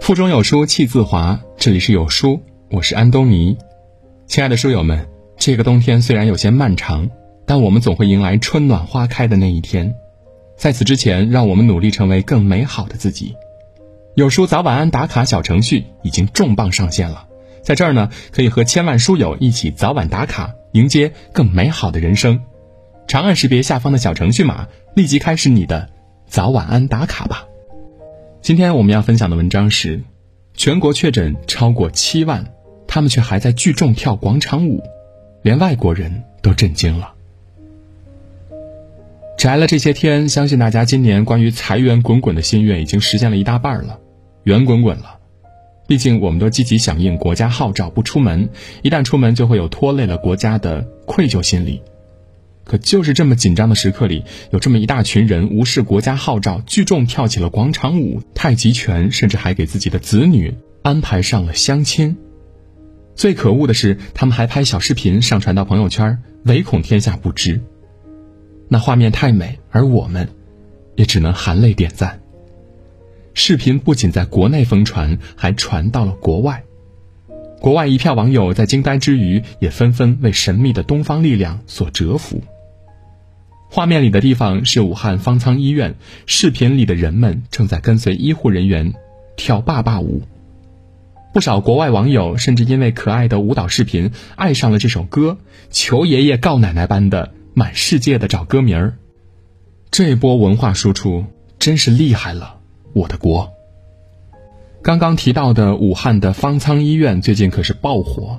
腹中有书气自华，这里是有书，我是安东尼。亲爱的书友们，这个冬天虽然有些漫长，但我们总会迎来春暖花开的那一天。在此之前，让我们努力成为更美好的自己。有书早晚安打卡小程序已经重磅上线了，在这儿呢，可以和千万书友一起早晚打卡，迎接更美好的人生。长按识别下方的小程序码，立即开始你的早晚安打卡吧。今天我们要分享的文章是：全国确诊超过七万，他们却还在聚众跳广场舞，连外国人都震惊了。宅了这些天，相信大家今年关于财源滚滚的心愿已经实现了一大半了，圆滚滚了。毕竟我们都积极响应国家号召不出门，一旦出门就会有拖累了国家的愧疚心理。可就是这么紧张的时刻里，有这么一大群人无视国家号召，聚众跳起了广场舞、太极拳，甚至还给自己的子女安排上了相亲。最可恶的是，他们还拍小视频上传到朋友圈，唯恐天下不知。那画面太美，而我们，也只能含泪点赞。视频不仅在国内疯传，还传到了国外。国外一票网友在惊呆之余，也纷纷为神秘的东方力量所折服。画面里的地方是武汉方舱医院，视频里的人们正在跟随医护人员跳爸爸舞。不少国外网友甚至因为可爱的舞蹈视频爱上了这首歌，求爷爷告奶奶般的。满世界的找歌名儿，这波文化输出真是厉害了，我的国！刚刚提到的武汉的方舱医院最近可是爆火，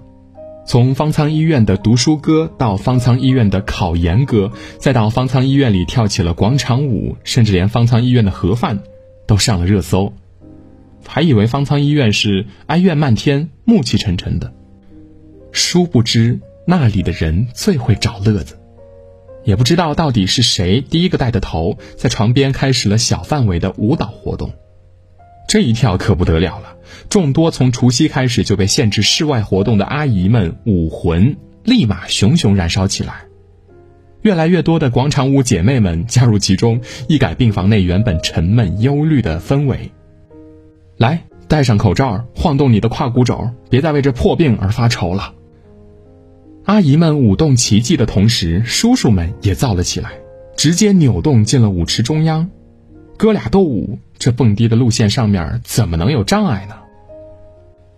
从方舱医院的读书歌到方舱医院的考研歌，再到方舱医院里跳起了广场舞，甚至连方舱医院的盒饭都上了热搜，还以为方舱医院是哀怨漫天、暮气沉沉的，殊不知那里的人最会找乐子。也不知道到底是谁第一个带的头，在床边开始了小范围的舞蹈活动。这一跳可不得了了，众多从除夕开始就被限制室外活动的阿姨们武魂立马熊熊燃烧起来。越来越多的广场舞姐妹们加入其中，一改病房内原本沉闷忧虑的氛围。来，戴上口罩，晃动你的胯骨肘，别再为这破病而发愁了。阿姨们舞动奇迹的同时，叔叔们也造了起来，直接扭动进了舞池中央。哥俩斗舞，这蹦迪的路线上面怎么能有障碍呢？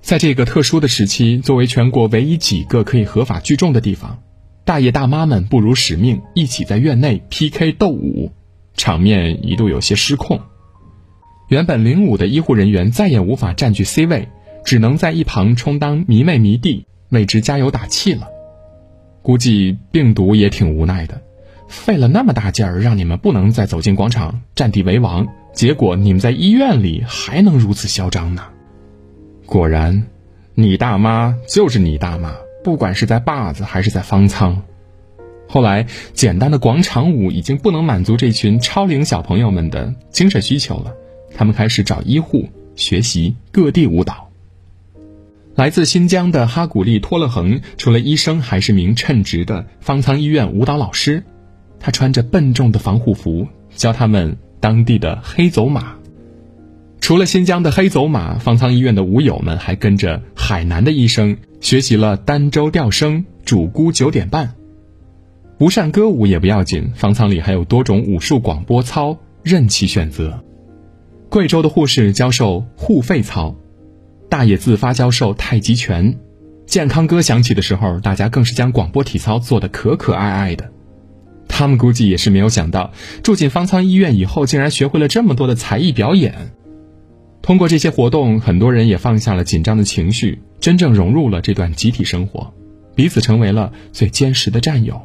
在这个特殊的时期，作为全国唯一几个可以合法聚众的地方，大爷大妈们不辱使命，一起在院内 PK 斗舞，场面一度有些失控。原本领舞的医护人员再也无法占据 C 位，只能在一旁充当迷妹迷弟，为之加油打气了。估计病毒也挺无奈的，费了那么大劲儿让你们不能再走进广场占地为王，结果你们在医院里还能如此嚣张呢？果然，你大妈就是你大妈，不管是在坝子还是在方舱。后来，简单的广场舞已经不能满足这群超龄小朋友们的精神需求了，他们开始找医护学习各地舞蹈。来自新疆的哈古丽托勒恒，除了医生，还是名称职的方舱医院舞蹈老师。他穿着笨重的防护服，教他们当地的黑走马。除了新疆的黑走马，方舱医院的舞友们还跟着海南的医生学习了儋州调声、主姑九点半。不善歌舞也不要紧，方舱里还有多种武术广播操，任其选择。贵州的护士教授护肺操。大爷自发教授太极拳，健康歌响起的时候，大家更是将广播体操做得可可爱爱的。他们估计也是没有想到，住进方舱医院以后，竟然学会了这么多的才艺表演。通过这些活动，很多人也放下了紧张的情绪，真正融入了这段集体生活，彼此成为了最坚实的战友。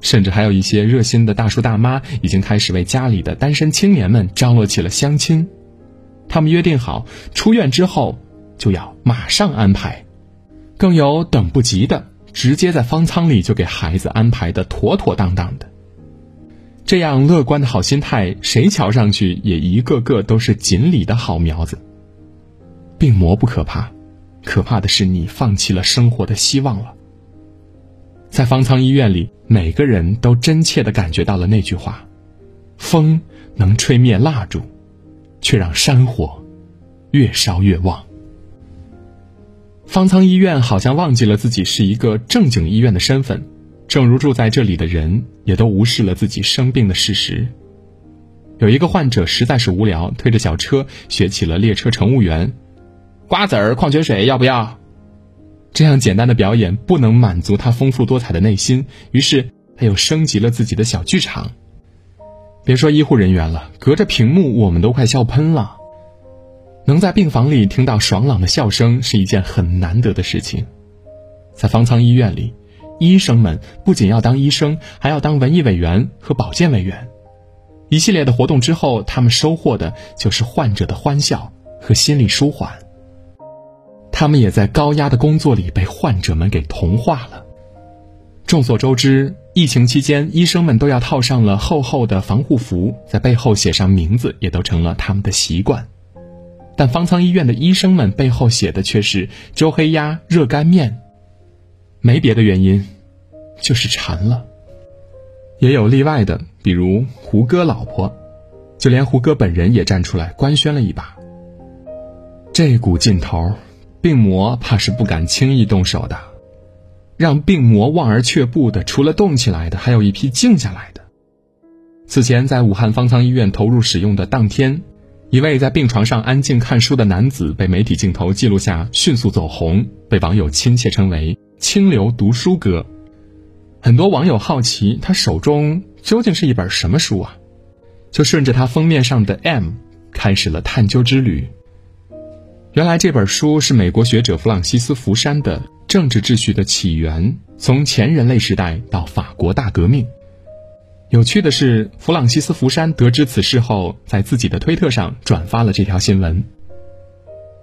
甚至还有一些热心的大叔大妈，已经开始为家里的单身青年们张罗起了相亲。他们约定好，出院之后。就要马上安排，更有等不及的，直接在方舱里就给孩子安排的妥妥当当的。这样乐观的好心态，谁瞧上去也一个个都是锦鲤的好苗子。病魔不可怕，可怕的是你放弃了生活的希望了。在方舱医院里，每个人都真切的感觉到了那句话：风能吹灭蜡烛，却让山火越烧越旺。方舱医院好像忘记了自己是一个正经医院的身份，正如住在这里的人也都无视了自己生病的事实。有一个患者实在是无聊，推着小车学起了列车乘务员，瓜子儿、矿泉水要不要？这样简单的表演不能满足他丰富多彩的内心，于是他又升级了自己的小剧场。别说医护人员了，隔着屏幕我们都快笑喷了。能在病房里听到爽朗的笑声是一件很难得的事情，在方舱医院里，医生们不仅要当医生，还要当文艺委员和保健委员。一系列的活动之后，他们收获的就是患者的欢笑和心理舒缓。他们也在高压的工作里被患者们给同化了。众所周知，疫情期间，医生们都要套上了厚厚的防护服，在背后写上名字，也都成了他们的习惯。但方舱医院的医生们背后写的却是“周黑鸭热干面”，没别的原因，就是馋了。也有例外的，比如胡歌老婆，就连胡歌本人也站出来官宣了一把。这股劲头，病魔怕是不敢轻易动手的。让病魔望而却步的，除了动起来的，还有一批静下来的。此前在武汉方舱医院投入使用的当天。一位在病床上安静看书的男子被媒体镜头记录下，迅速走红，被网友亲切称为“清流读书哥”。很多网友好奇他手中究竟是一本什么书啊？就顺着他封面上的 M，开始了探究之旅。原来这本书是美国学者弗朗西斯·福山的《政治秩序的起源：从前人类时代到法国大革命》。有趣的是，弗朗西斯·福山得知此事后，在自己的推特上转发了这条新闻。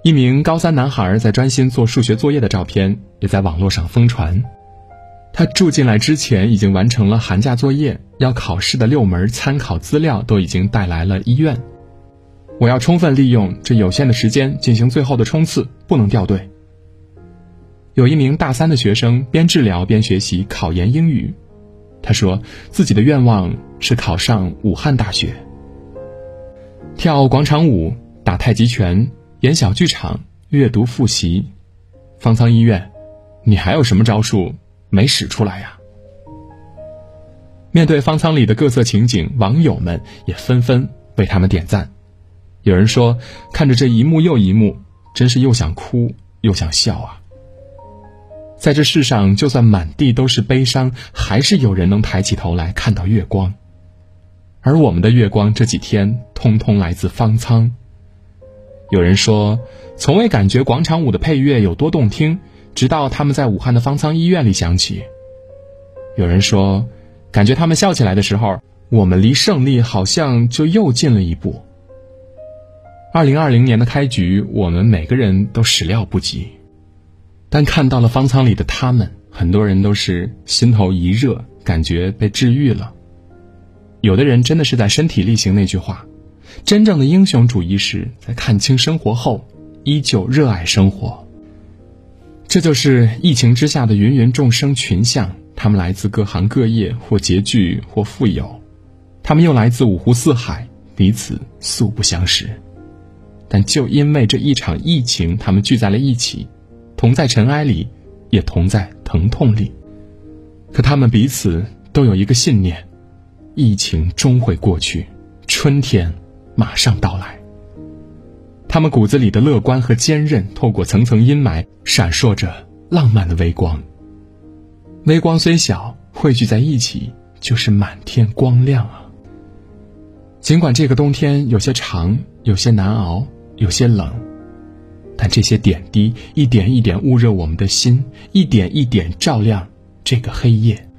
一名高三男孩在专心做数学作业的照片也在网络上疯传。他住进来之前已经完成了寒假作业，要考试的六门参考资料都已经带来了医院。我要充分利用这有限的时间进行最后的冲刺，不能掉队。有一名大三的学生边治疗边学习考研英语。他说自己的愿望是考上武汉大学。跳广场舞、打太极拳、演小剧场、阅读复习，方舱医院，你还有什么招数没使出来呀？面对方舱里的各色情景，网友们也纷纷为他们点赞。有人说，看着这一幕又一幕，真是又想哭又想笑啊。在这世上，就算满地都是悲伤，还是有人能抬起头来看到月光。而我们的月光这几天，通通来自方舱。有人说，从未感觉广场舞的配乐有多动听，直到他们在武汉的方舱医院里响起。有人说，感觉他们笑起来的时候，我们离胜利好像就又近了一步。二零二零年的开局，我们每个人都始料不及。但看到了方舱里的他们，很多人都是心头一热，感觉被治愈了。有的人真的是在身体力行那句话：真正的英雄主义是在看清生活后，依旧热爱生活。这就是疫情之下的芸芸众生群像，他们来自各行各业，或拮据，或富有，他们又来自五湖四海，彼此素不相识，但就因为这一场疫情，他们聚在了一起。同在尘埃里，也同在疼痛里。可他们彼此都有一个信念：疫情终会过去，春天马上到来。他们骨子里的乐观和坚韧，透过层层阴霾，闪烁着浪漫的微光。微光虽小，汇聚在一起，就是满天光亮啊！尽管这个冬天有些长，有些难熬，有些冷。但这些点滴一点一点捂热我们的心，一点一点照亮这个黑夜。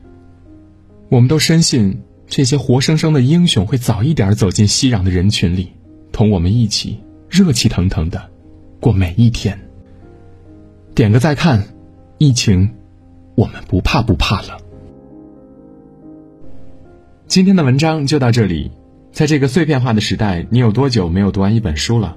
我们都深信，这些活生生的英雄会早一点走进熙攘的人群里，同我们一起热气腾腾的过每一天。点个再看，疫情，我们不怕不怕了。今天的文章就到这里。在这个碎片化的时代，你有多久没有读完一本书了？